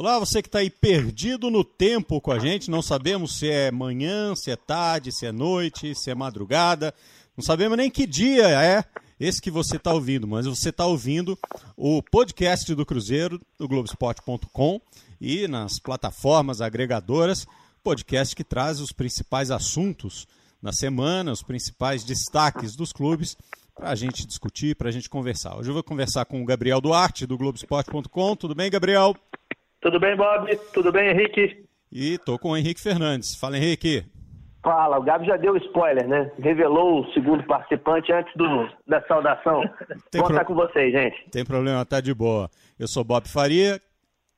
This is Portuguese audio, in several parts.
Olá, você que está aí perdido no tempo com a gente, não sabemos se é manhã, se é tarde, se é noite, se é madrugada, não sabemos nem que dia é esse que você está ouvindo, mas você está ouvindo o podcast do Cruzeiro, do Globoesporte.com e nas plataformas agregadoras, podcast que traz os principais assuntos na semana, os principais destaques dos clubes para a gente discutir, para a gente conversar. Hoje eu vou conversar com o Gabriel Duarte, do Globoesporte.com. Tudo bem, Gabriel? Tudo bem, Bob? Tudo bem, Henrique? E tô com o Henrique Fernandes. Fala, Henrique. Fala, o Gabi já deu spoiler, né? Revelou o segundo participante antes do, da saudação. Tem Vou pro... estar com vocês, gente. Tem problema, tá de boa. Eu sou Bob Faria.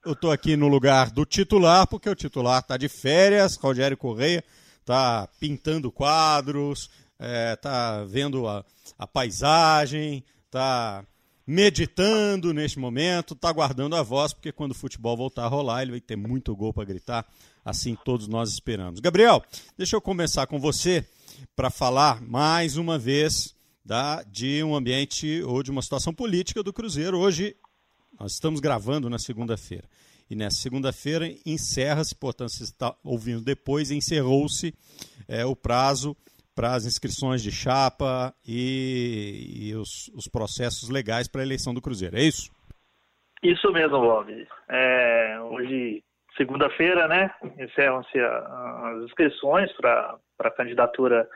Eu tô aqui no lugar do titular, porque o titular tá de férias, Rogério Correia tá pintando quadros, é, tá vendo a, a paisagem, tá meditando neste momento, tá guardando a voz, porque quando o futebol voltar a rolar, ele vai ter muito gol para gritar, assim todos nós esperamos. Gabriel, deixa eu começar com você para falar mais uma vez da, de um ambiente ou de uma situação política do Cruzeiro. Hoje nós estamos gravando na segunda-feira. E nessa segunda-feira encerra-se, portanto, você está ouvindo depois, encerrou-se é, o prazo para as inscrições de chapa e, e os, os, processos legais para a eleição do Cruzeiro. É isso? Isso mesmo, Bob. É, hoje, segunda-feira, né, encerram-se as inscrições para a candidatura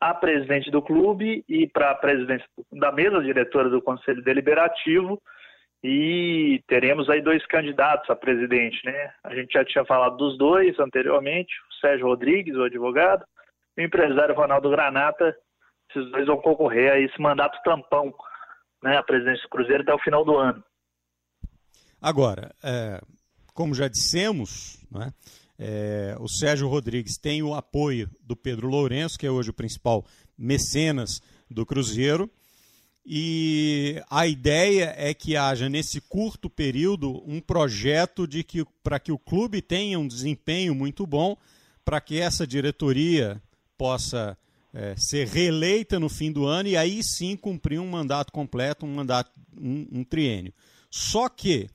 a presidente do clube e para a presidência da mesa diretora do Conselho Deliberativo e teremos aí dois candidatos a presidente, né? A gente já tinha falado dos dois anteriormente, o Sérgio Rodrigues, o advogado, o empresário Ronaldo Granata, esses dois vão concorrer a esse mandato tampão, né, a presidência do Cruzeiro até o final do ano. Agora, é, como já dissemos, né, é, o Sérgio Rodrigues tem o apoio do Pedro Lourenço, que é hoje o principal mecenas do Cruzeiro, e a ideia é que haja nesse curto período um projeto de que para que o clube tenha um desempenho muito bom, para que essa diretoria possa é, ser reeleita no fim do ano e aí sim cumprir um mandato completo, um mandato, um, um triênio. Só que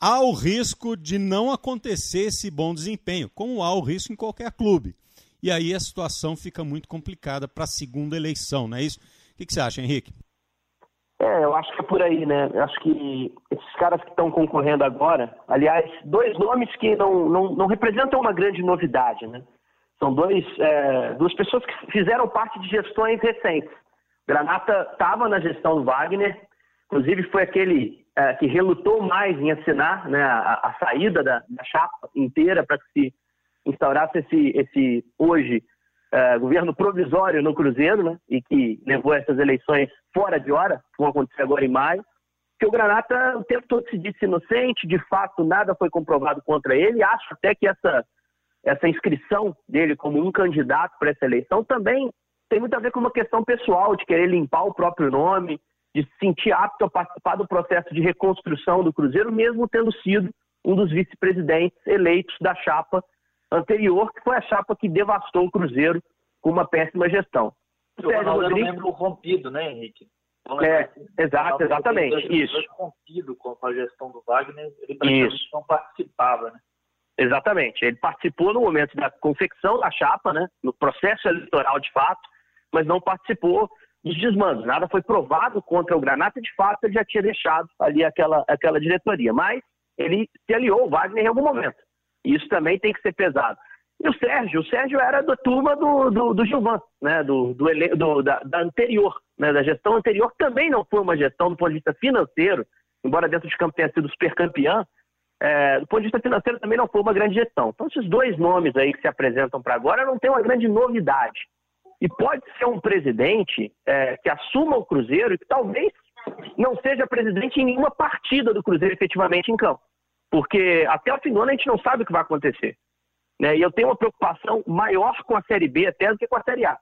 há o risco de não acontecer esse bom desempenho, como há o risco em qualquer clube. E aí a situação fica muito complicada para a segunda eleição, não é isso? O que, que você acha, Henrique? É, eu acho que é por aí, né? Eu acho que esses caras que estão concorrendo agora, aliás, dois nomes que não, não, não representam uma grande novidade, né? São dois, é, duas pessoas que fizeram parte de gestões recentes. Granata estava na gestão do Wagner, inclusive foi aquele é, que relutou mais em assinar né, a, a saída da, da, chapa inteira para que se instaurasse esse, esse hoje é, governo provisório no Cruzeiro, né, e que levou essas eleições fora de hora, que vão acontecer agora em maio. Que o Granata o tempo todo se disse inocente, de fato nada foi comprovado contra ele. Acho até que essa essa inscrição dele como um candidato para essa eleição também tem muito a ver com uma questão pessoal, de querer limpar o próprio nome, de se sentir apto a participar do processo de reconstrução do Cruzeiro, mesmo tendo sido um dos vice-presidentes eleitos da chapa anterior, que foi a chapa que devastou o Cruzeiro com uma péssima gestão. O Sérgio Rodrigues... era um membro rompido, né, Henrique? É, exato, exatamente. Isso. rompido com a gestão do Wagner, ele praticamente não participava, né? Exatamente. Ele participou no momento da confecção da chapa, né, no processo eleitoral de fato, mas não participou dos desmandos. Nada foi provado contra o Granata, de fato ele já tinha deixado ali aquela, aquela diretoria. Mas ele se aliou ao Wagner em algum momento. Isso também tem que ser pesado. E o Sérgio, o Sérgio era da turma do, do, do Gilvan, né, do, do, do da, da, anterior, né, da gestão anterior, também não foi uma gestão do ponto de vista financeiro, embora dentro de campo tenha sido super campeão, é, do ponto de vista financeiro também não foi uma grande gestão. Então, esses dois nomes aí que se apresentam para agora não tem uma grande novidade. E pode ser um presidente é, que assuma o Cruzeiro e que talvez não seja presidente em nenhuma partida do Cruzeiro efetivamente em campo. Porque até o fim do ano a gente não sabe o que vai acontecer. Né? E eu tenho uma preocupação maior com a Série B até do que com a Série A.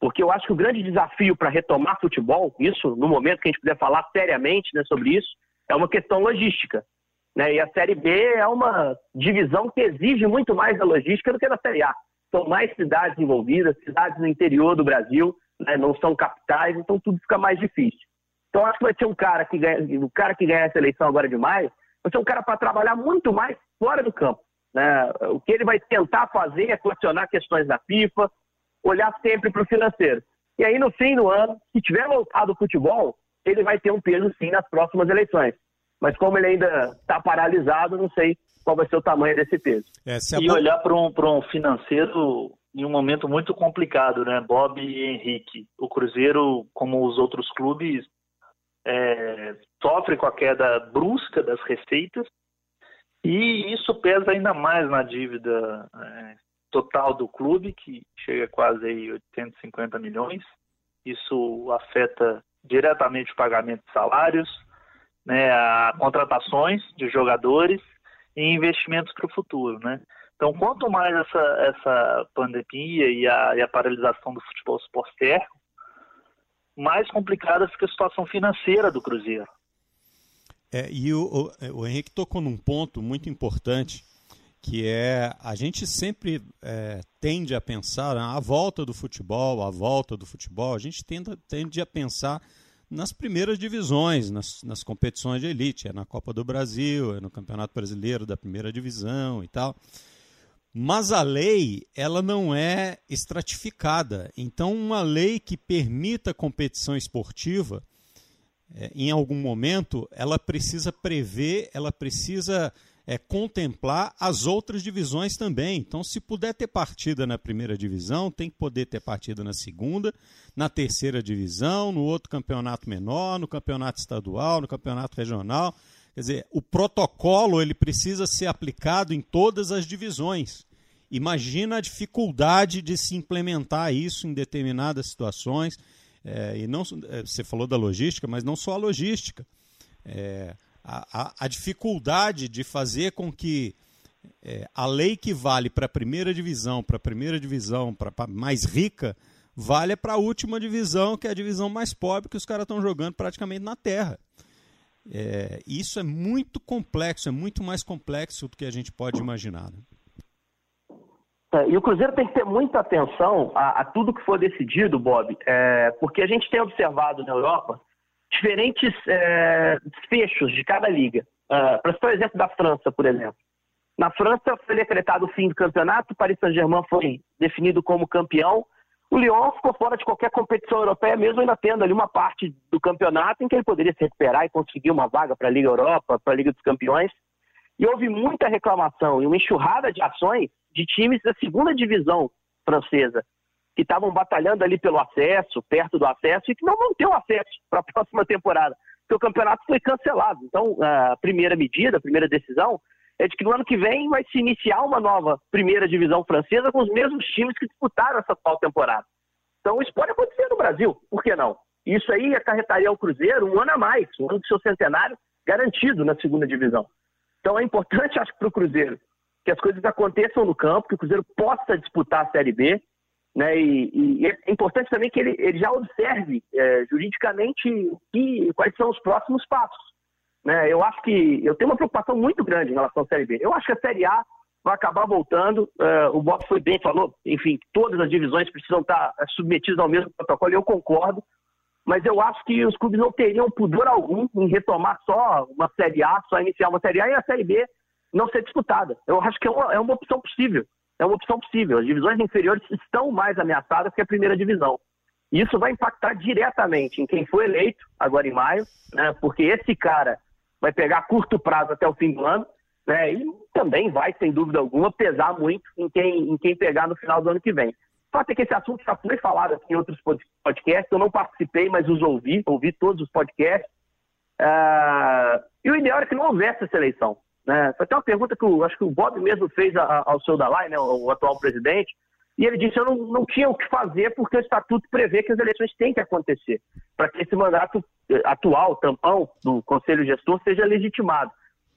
Porque eu acho que o grande desafio para retomar futebol, isso no momento que a gente puder falar seriamente né, sobre isso, é uma questão logística. Né? E a Série B é uma divisão que exige muito mais da logística do que da Série A. São mais cidades envolvidas, cidades no interior do Brasil, né? não são capitais, então tudo fica mais difícil. Então acho que vai ser um cara que ganha, o cara que ganha essa eleição agora de maio, vai ser um cara para trabalhar muito mais fora do campo. Né? O que ele vai tentar fazer é questionar questões da FIFA, olhar sempre para o financeiro. E aí, no fim do ano, se tiver voltado o futebol, ele vai ter um peso sim nas próximas eleições. Mas como ele ainda está paralisado, não sei qual vai ser o tamanho desse peso. É, e olhar para um, um financeiro em um momento muito complicado, né? Bob e Henrique. O Cruzeiro, como os outros clubes, é, sofre com a queda brusca das receitas e isso pesa ainda mais na dívida é, total do clube, que chega a quase aí 850 milhões. Isso afeta diretamente o pagamento de salários, né, a contratações de jogadores e investimentos para o futuro, né? Então, quanto mais essa, essa pandemia e a, e a paralisação do futebol esporte mais complicada fica a situação financeira do Cruzeiro. É, e o, o, o, Henrique tocou num ponto muito importante, que é a gente sempre é, tende a pensar a né, volta do futebol, a volta do futebol, a gente tende, tende a pensar nas primeiras divisões, nas, nas competições de elite, é na Copa do Brasil, é no Campeonato Brasileiro da primeira divisão e tal. Mas a lei, ela não é estratificada. Então, uma lei que permita competição esportiva, é, em algum momento, ela precisa prever, ela precisa é, contemplar as outras divisões também. Então, se puder ter partida na primeira divisão, tem que poder ter partida na segunda, na terceira divisão, no outro campeonato menor, no campeonato estadual, no campeonato regional. Quer dizer, o protocolo ele precisa ser aplicado em todas as divisões. Imagina a dificuldade de se implementar isso em determinadas situações. É, e não, é, você falou da logística, mas não só a logística. É, a, a, a, dificuldade de fazer com que é, a lei que vale para a primeira divisão, para a primeira divisão, para mais rica, valha para a última divisão, que é a divisão mais pobre, que os caras estão jogando praticamente na terra. É, isso é muito complexo, é muito mais complexo do que a gente pode imaginar. Né? É, e o Cruzeiro tem que ter muita atenção a, a tudo que for decidido, Bob, é, porque a gente tem observado na Europa diferentes é, de cada liga. Uh, Para citar o exemplo da França, por exemplo. Na França foi decretado o fim do campeonato, o Paris Saint-Germain foi definido como campeão, o Lyon ficou fora de qualquer competição europeia, mesmo ainda tendo ali uma parte do campeonato em que ele poderia se recuperar e conseguir uma vaga para a Liga Europa, para a Liga dos Campeões. E houve muita reclamação e uma enxurrada de ações de times da segunda divisão francesa, que estavam batalhando ali pelo acesso, perto do acesso, e que não vão ter o acesso para a próxima temporada, porque o campeonato foi cancelado. Então, a primeira medida, a primeira decisão, é de que no ano que vem vai se iniciar uma nova primeira divisão francesa com os mesmos times que disputaram essa atual temporada. Então isso pode acontecer no Brasil, por que não? Isso aí acarretaria ao Cruzeiro um ano a mais, um ano do seu centenário garantido na segunda divisão. Então é importante, acho para o Cruzeiro, que as coisas aconteçam no campo, que o Cruzeiro possa disputar a Série B, né? E, e é importante também que ele, ele já observe é, juridicamente que, quais são os próximos passos. Né? Eu acho que eu tenho uma preocupação muito grande em relação à Série B. Eu acho que a Série A vai acabar voltando. Uh, o Bob foi bem, falou, enfim, todas as divisões precisam estar é, submetidas ao mesmo protocolo, eu concordo. Mas eu acho que os clubes não teriam pudor algum em retomar só uma Série A, só iniciar uma Série A e a Série B não ser disputada. Eu acho que é uma, é uma opção possível. É uma opção possível. As divisões inferiores estão mais ameaçadas que a primeira divisão. Isso vai impactar diretamente em quem foi eleito agora em maio, né, porque esse cara vai pegar curto prazo até o fim do ano, né? E também vai, sem dúvida alguma, pesar muito em quem, em quem pegar no final do ano que vem. O fato é que esse assunto já foi falado aqui em outros podcasts, eu não participei, mas os ouvi, ouvi todos os podcasts. Uh, e o ideal era que não houvesse essa eleição. Né? Foi até uma pergunta que eu, acho que o Bob mesmo fez ao seu Dalai, né, o atual presidente, e ele disse: eu não, não tinha o que fazer porque o estatuto prevê que as eleições têm que acontecer, para que esse mandato eh, atual, tampão, do Conselho Gestor seja legitimado,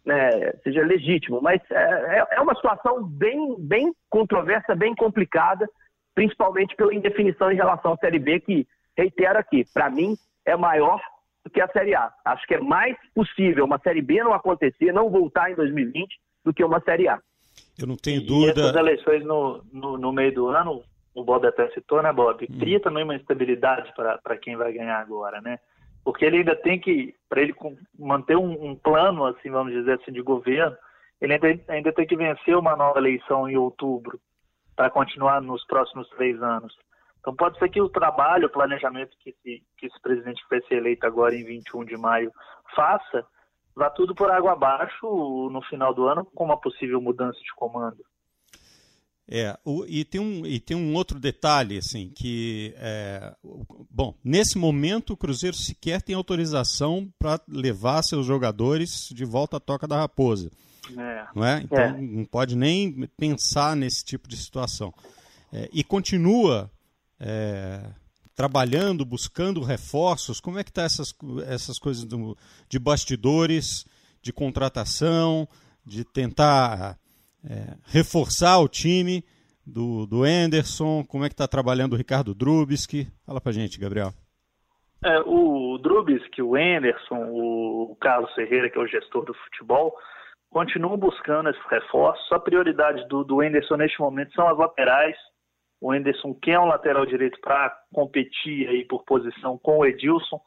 né, seja legítimo. Mas é, é, é uma situação bem, bem controversa, bem complicada, principalmente pela indefinição em relação à Série B, que, reitero aqui, para mim é maior do que a Série A. Acho que é mais possível uma Série B não acontecer, não voltar em 2020, do que uma Série A. Eu não tenho dúvida. E essas eleições no, no, no, meio do ano, o Bob até citou, né, Bob? Hum. Cria também uma estabilidade para quem vai ganhar agora, né? Porque ele ainda tem que, para ele manter um, um, plano, assim, vamos dizer assim, de governo, ele ainda, ainda tem que vencer uma nova eleição em outubro para continuar nos próximos três anos. Então pode ser que o trabalho, o planejamento que esse, que esse presidente que vai ser eleito agora em 21 de maio faça, vá tudo por água abaixo no final do ano com uma possível mudança de comando. É, o, e, tem um, e tem um outro detalhe, assim, que, é, bom, nesse momento o Cruzeiro sequer tem autorização para levar seus jogadores de volta à Toca da Raposa. É. Não é? Então é. não pode nem pensar nesse tipo de situação. É, e continua é, trabalhando, buscando reforços. Como é que está essas, essas coisas do, de bastidores, de contratação, de tentar é, reforçar o time do, do Anderson? Como é que está trabalhando o Ricardo Drubski? Fala pra gente, Gabriel. É, o Drubski, o Anderson, o Carlos Ferreira, que é o gestor do futebol, continuam buscando esses reforços. A prioridade do, do Anderson neste momento são as laterais. O Anderson quer um lateral direito para competir aí por posição com o Edilson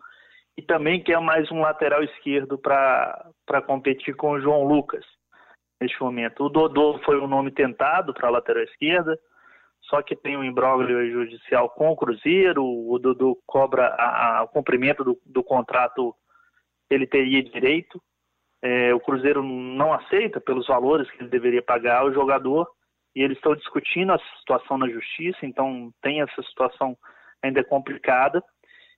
e também quer mais um lateral esquerdo para competir com o João Lucas neste momento. O Dodô foi o nome tentado para a lateral esquerda, só que tem um imbróglio judicial com o Cruzeiro, o Dodô cobra a, a, o cumprimento do, do contrato ele teria direito. É, o Cruzeiro não aceita pelos valores que ele deveria pagar ao jogador e eles estão discutindo a situação na justiça, então tem essa situação ainda complicada.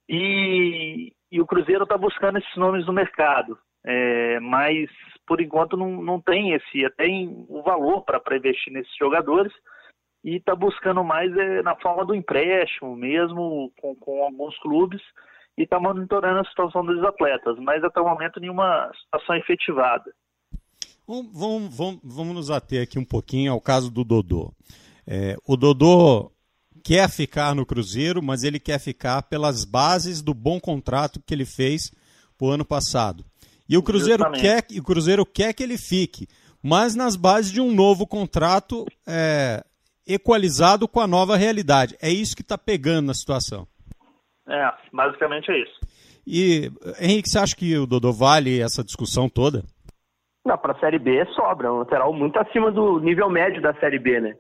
E, e o Cruzeiro está buscando esses nomes no mercado, é, mas por enquanto não, não tem esse tem o valor para investir nesses jogadores e está buscando mais é, na forma do empréstimo mesmo com, com alguns clubes e está monitorando a situação dos atletas, mas até o momento nenhuma situação efetivada. Vamos, vamos, vamos nos ater aqui um pouquinho ao caso do Dodô. É, o Dodô quer ficar no Cruzeiro, mas ele quer ficar pelas bases do bom contrato que ele fez o ano passado. E o Cruzeiro, quer, o Cruzeiro quer que ele fique, mas nas bases de um novo contrato é, equalizado com a nova realidade. É isso que está pegando na situação. É, basicamente é isso. E, Henrique, você acha que o Dodô vale essa discussão toda? Não, para a Série B sobra, um lateral muito acima do nível médio da Série B, né?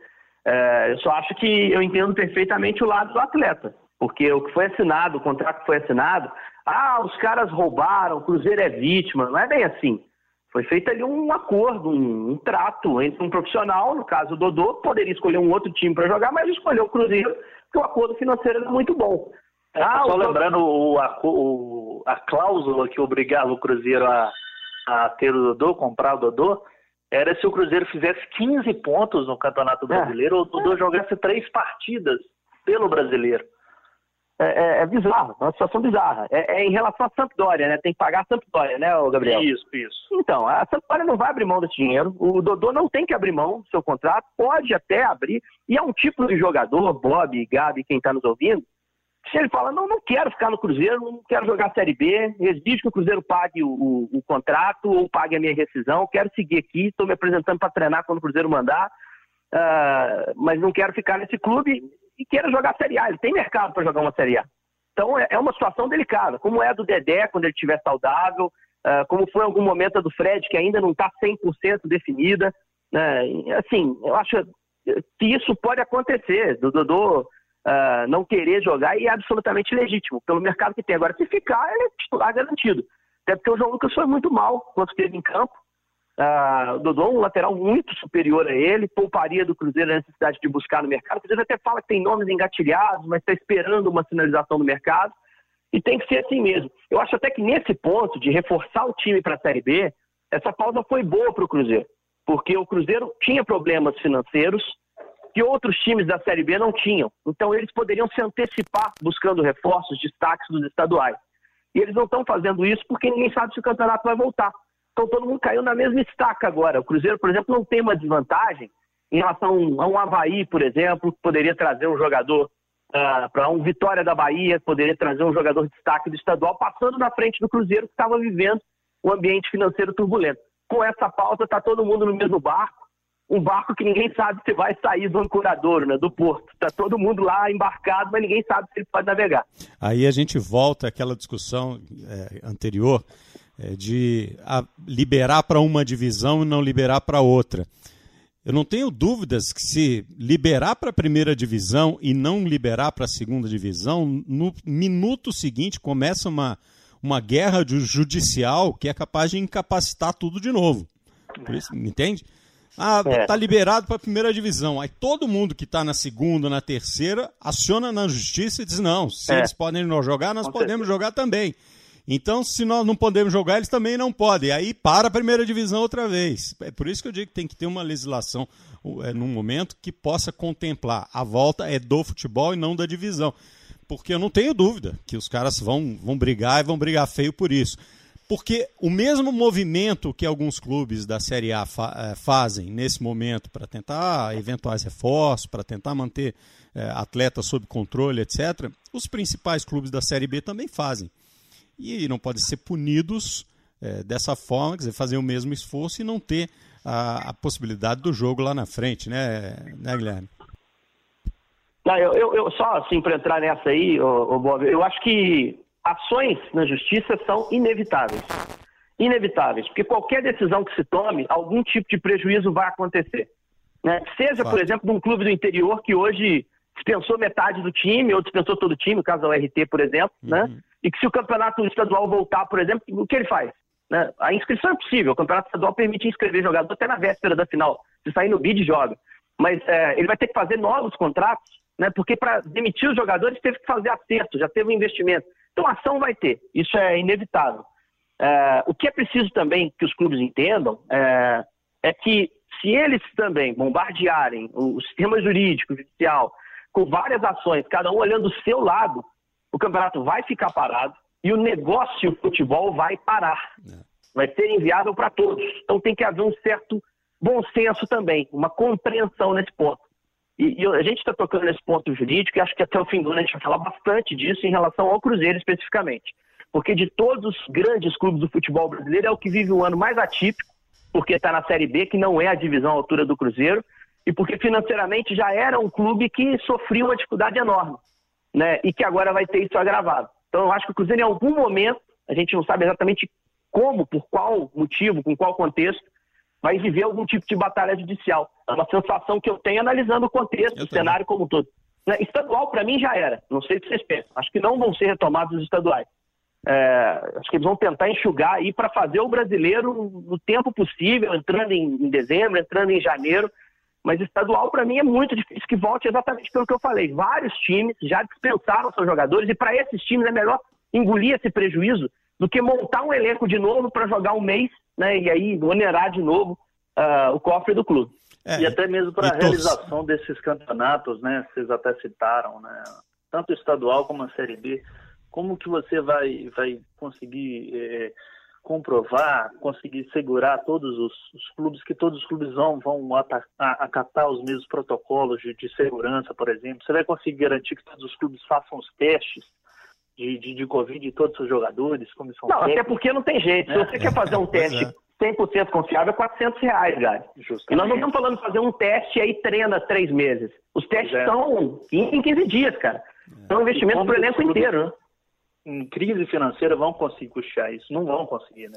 É, eu só acho que eu entendo perfeitamente o lado do atleta, porque o que foi assinado, o contrato que foi assinado, ah, os caras roubaram, o Cruzeiro é vítima. Não é bem assim. Foi feito ali um acordo, um, um trato entre um profissional, no caso o Dodô, poderia escolher um outro time para jogar, mas escolheu o Cruzeiro, porque o acordo financeiro era muito bom. É, ah, só lembrando o, a, o, a cláusula que obrigava o Cruzeiro a, a ter o Dodô, comprar o Dodô, era se o Cruzeiro fizesse 15 pontos no Campeonato é. Brasileiro, é. ou o Dodô jogasse três partidas pelo Brasileiro é, é, é bizarro, é uma situação bizarra. É, é, em relação à Sampdoria, né? Tem que pagar a Sampdoria, né, Gabriel? Isso, isso. Então, a Sampdoria não vai abrir mão desse dinheiro. O Dodô não tem que abrir mão do seu contrato, pode até abrir. E é um tipo de jogador, Bob, Gabi, quem está nos ouvindo, se ele fala, não, não quero ficar no Cruzeiro, não quero jogar Série B, exige que o Cruzeiro pague o, o, o contrato ou pague a minha rescisão, quero seguir aqui, estou me apresentando para treinar quando o Cruzeiro mandar, uh, mas não quero ficar nesse clube e queira jogar Série A. Ele tem mercado para jogar uma Série A. Então é, é uma situação delicada, como é a do Dedé quando ele estiver saudável, uh, como foi em algum momento a do Fred, que ainda não está 100% definida. Né? Assim, eu acho que isso pode acontecer, do Dodô uh, não querer jogar e é absolutamente legítimo, pelo mercado que tem. Agora, se ficar, ele é titular garantido. Até porque o João Lucas foi muito mal quando esteve em campo. Uh, Dodô um lateral muito superior a ele, pouparia do Cruzeiro a necessidade de buscar no mercado. O Cruzeiro até fala que tem nomes engatilhados, mas está esperando uma sinalização do mercado. E tem que ser assim mesmo. Eu acho até que nesse ponto de reforçar o time para a Série B, essa pausa foi boa para o Cruzeiro. Porque o Cruzeiro tinha problemas financeiros que outros times da Série B não tinham. Então eles poderiam se antecipar buscando reforços, destaques dos estaduais. E eles não estão fazendo isso porque ninguém sabe se o campeonato vai voltar. Então todo mundo caiu na mesma estaca agora. O Cruzeiro, por exemplo, não tem uma desvantagem em relação a um Havaí, por exemplo, que poderia trazer um jogador uh, ah, para um Vitória da Bahia, que poderia trazer um jogador de destaque do estadual, passando na frente do Cruzeiro, que estava vivendo um ambiente financeiro turbulento. Com essa pauta, está todo mundo no mesmo barco. Um barco que ninguém sabe se vai sair do ancoradouro, né, do porto. Está todo mundo lá embarcado, mas ninguém sabe se ele pode navegar. Aí a gente volta àquela discussão é, anterior é, de liberar para uma divisão e não liberar para outra. Eu não tenho dúvidas que se liberar para a primeira divisão e não liberar para a segunda divisão, no minuto seguinte começa uma, uma guerra judicial que é capaz de incapacitar tudo de novo. Isso, entende? Ah, é. tá liberado para a primeira divisão. Aí todo mundo que está na segunda, na terceira, aciona na justiça e diz: não, se é. eles podem não jogar, nós Com podemos certeza. jogar também. Então, se nós não podemos jogar, eles também não podem. Aí para a primeira divisão outra vez. É por isso que eu digo que tem que ter uma legislação é, num momento que possa contemplar a volta é do futebol e não da divisão. Porque eu não tenho dúvida que os caras vão, vão brigar e vão brigar feio por isso. Porque o mesmo movimento que alguns clubes da Série A fa é, fazem nesse momento para tentar eventuais reforços, para tentar manter é, atletas sob controle, etc., os principais clubes da Série B também fazem e não podem ser punidos é, dessa forma, quer dizer, fazer o mesmo esforço e não ter a, a possibilidade do jogo lá na frente, né, né Guilherme? Não, eu, eu só assim para entrar nessa aí, ô, ô Bob, eu acho que ações na justiça são inevitáveis. Inevitáveis, porque qualquer decisão que se tome, algum tipo de prejuízo vai acontecer. Né? Seja, por exemplo, de um clube do interior que hoje dispensou metade do time, ou dispensou todo o time, no caso da URT, por exemplo, né? uhum. né? E que se o campeonato estadual voltar, por exemplo, o que ele faz? Né? A inscrição é possível, o campeonato estadual permite inscrever jogador até na véspera da final. Se sair no bid, joga. Mas é, ele vai ter que fazer novos contratos, né? porque para demitir os jogadores teve que fazer acerto, já teve um investimento. Então, ação vai ter, isso é inevitável. É, o que é preciso também que os clubes entendam é, é que se eles também bombardearem o sistema jurídico, judicial, com várias ações, cada um olhando o seu lado, o campeonato vai ficar parado e o negócio futebol vai parar. É. Vai ser inviável para todos. Então tem que haver um certo bom senso também, uma compreensão nesse ponto. E, e a gente está tocando nesse ponto jurídico e acho que até o fim do ano a gente vai falar bastante disso em relação ao Cruzeiro especificamente. Porque de todos os grandes clubes do futebol brasileiro é o que vive o ano mais atípico, porque está na Série B, que não é a divisão à altura do Cruzeiro, e porque financeiramente já era um clube que sofria uma dificuldade enorme, né? E que agora vai ter isso agravado. Então eu acho que o Cruzeiro em algum momento, a gente não sabe exatamente como, por qual motivo, com qual contexto, vai viver algum tipo de batalha judicial. É uma sensação que eu tenho analisando o contexto, o cenário como um todo. Né? Estadual, para mim, já era. Não sei o que vocês pensam. Acho que não vão ser retomados os estaduais. É, acho que eles vão tentar enxugar aí para fazer o brasileiro no tempo possível, entrando em, em dezembro, entrando em janeiro, mas estadual, para mim, é muito difícil que volte exatamente pelo que eu falei. Vários times já dispensaram seus jogadores, e para esses times é melhor engolir esse prejuízo do que montar um elenco de novo para jogar um mês né, e aí onerar de novo uh, o cofre do clube. É, e até mesmo para a realização desses campeonatos, né? Vocês até citaram, né? Tanto o estadual como a Série B. Como que você vai, vai conseguir eh, comprovar, conseguir segurar todos os, os, clubes, que todos os clubes vão, vão acatar os mesmos protocolos de, de, segurança, por exemplo? Você vai conseguir garantir que todos os clubes façam os testes de, de, de Covid de todos os jogadores, comissão Não, técnica? até porque não tem jeito. Se você quer fazer um teste é. 100% confiável, é 400 reais, Gary. E nós não estamos falando de fazer um teste e aí treina três meses. Os testes é. são em 15 dias, cara. São investimentos para o elenco inteiro, né? em crise financeira vão conseguir custear isso. Não vão conseguir, né?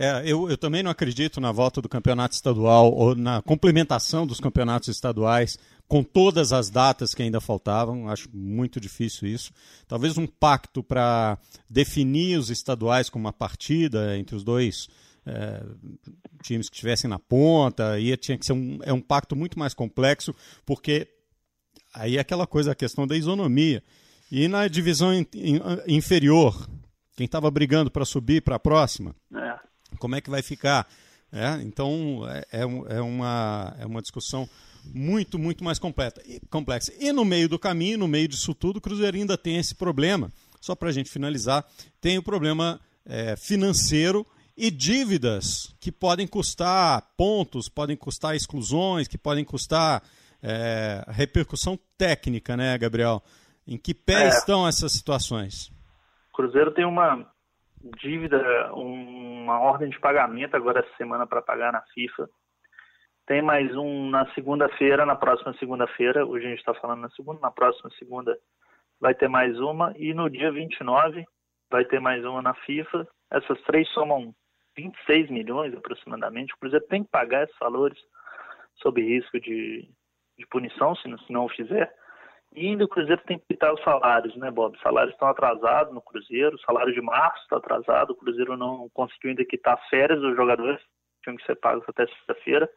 É, eu, eu também não acredito na volta do campeonato estadual ou na complementação dos campeonatos estaduais com todas as datas que ainda faltavam. Acho muito difícil isso. Talvez um pacto para definir os estaduais com uma partida entre os dois é, times que estivessem na ponta. E tinha que ser um, é um pacto muito mais complexo, porque aí é aquela coisa, a questão da isonomia. E na divisão in, in, inferior, quem estava brigando para subir para a próxima, é. como é que vai ficar? É, então é, é, é, uma, é uma discussão muito, muito mais completa, complexa. E no meio do caminho, no meio disso tudo, o Cruzeiro ainda tem esse problema. Só para a gente finalizar, tem o problema é, financeiro e dívidas que podem custar pontos, podem custar exclusões, que podem custar é, repercussão técnica, né, Gabriel? Em que pé é, estão essas situações? O Cruzeiro tem uma dívida, uma ordem de pagamento agora essa semana para pagar na FIFA. Tem mais um na segunda-feira, na próxima segunda-feira. Hoje a gente está falando na segunda, na próxima segunda vai ter mais uma. E no dia 29 vai ter mais uma na FIFA. Essas três somam 26 milhões aproximadamente. O Cruzeiro tem que pagar esses valores sob risco de, de punição, se não, se não o fizer. E ainda o Cruzeiro tem que quitar os salários, né, Bob? Os salários estão atrasados no Cruzeiro, o salário de março está atrasado, o Cruzeiro não conseguiu ainda quitar as férias dos jogadores, tinham que ser pagos até sexta-feira.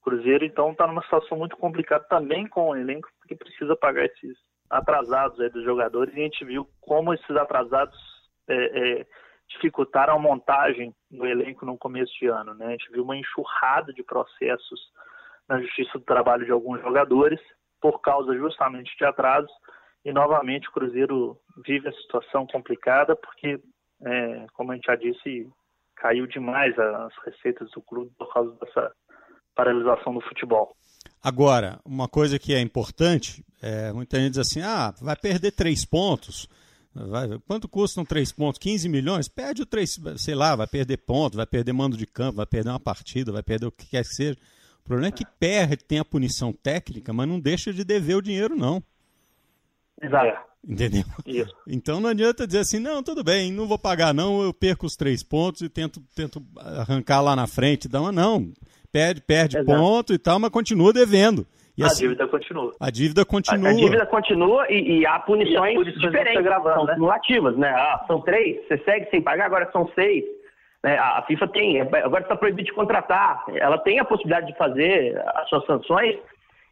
O Cruzeiro, então, está numa situação muito complicada também com o elenco, porque precisa pagar esses atrasados aí dos jogadores, e a gente viu como esses atrasados é, é, dificultaram a montagem do elenco no começo de ano, né? A gente viu uma enxurrada de processos na Justiça do Trabalho de alguns jogadores, por causa justamente de atrasos. E novamente o Cruzeiro vive a situação complicada porque, é, como a gente já disse, caiu demais as receitas do clube por causa dessa paralisação do futebol. Agora, uma coisa que é importante, é, muita gente diz assim, ah, vai perder três pontos. Vai, quanto custam três pontos? 15 milhões? Perde o três, sei lá, vai perder ponto, vai perder mando de campo, vai perder uma partida, vai perder o que quer que seja. O problema é que perde, tem a punição técnica, mas não deixa de dever o dinheiro, não. Exato. Entendeu? Isso. Então não adianta dizer assim, não, tudo bem, não vou pagar não, eu perco os três pontos e tento, tento arrancar lá na frente. Não, não. Perde, perde Exato. ponto e tal, mas continua devendo. E a assim, dívida continua. A dívida continua. A, a dívida continua e, e há punições, e punições diferentes, gravando, são né? cumulativas, né? Ah, são três, você segue sem pagar, agora são seis. Né? A FIFA tem, agora está proibido de contratar, ela tem a possibilidade de fazer as suas sanções.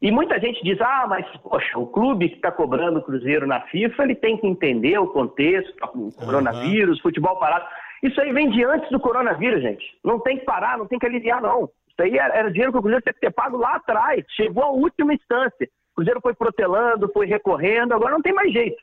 E muita gente diz, ah, mas, poxa, o clube que está cobrando o Cruzeiro na FIFA, ele tem que entender o contexto, o coronavírus, uhum. futebol parado. Isso aí vem de antes do coronavírus, gente. Não tem que parar, não tem que aliviar, não. Isso aí era, dinheiro que o Cruzeiro teve que ter pago lá atrás. Chegou à última instância. O Cruzeiro foi protelando, foi recorrendo, agora não tem mais jeito.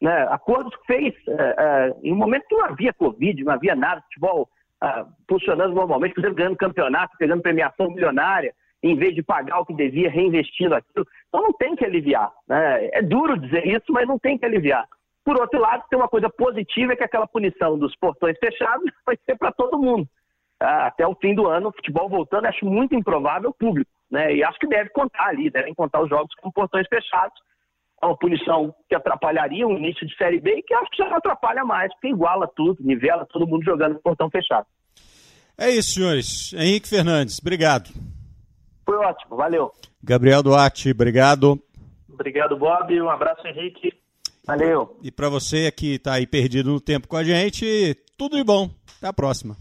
Né? Acordos que fez é, é, em um momento que não havia Covid, não havia nada, futebol ah, funcionando normalmente, por exemplo, ganhando campeonato, pegando premiação milionária, em vez de pagar o que devia, reinvestindo aquilo. Então não tem que aliviar. Né? É duro dizer isso, mas não tem que aliviar. Por outro lado, tem uma coisa positiva, é que aquela punição dos portões fechados vai ser para todo mundo. Ah, até o fim do ano, o futebol voltando, acho muito improvável o público. Né? E acho que deve contar ali, devem contar os jogos com portões fechados. É uma punição que atrapalharia o início de Série B e que acho que já não atrapalha mais, porque iguala tudo, nivela todo mundo jogando no portão fechado. É isso, senhores. Henrique Fernandes, obrigado. Foi ótimo, valeu. Gabriel Duarte, obrigado. Obrigado, Bob. Um abraço, Henrique. Valeu. E para você que está aí perdido no tempo com a gente, tudo de bom. Até a próxima.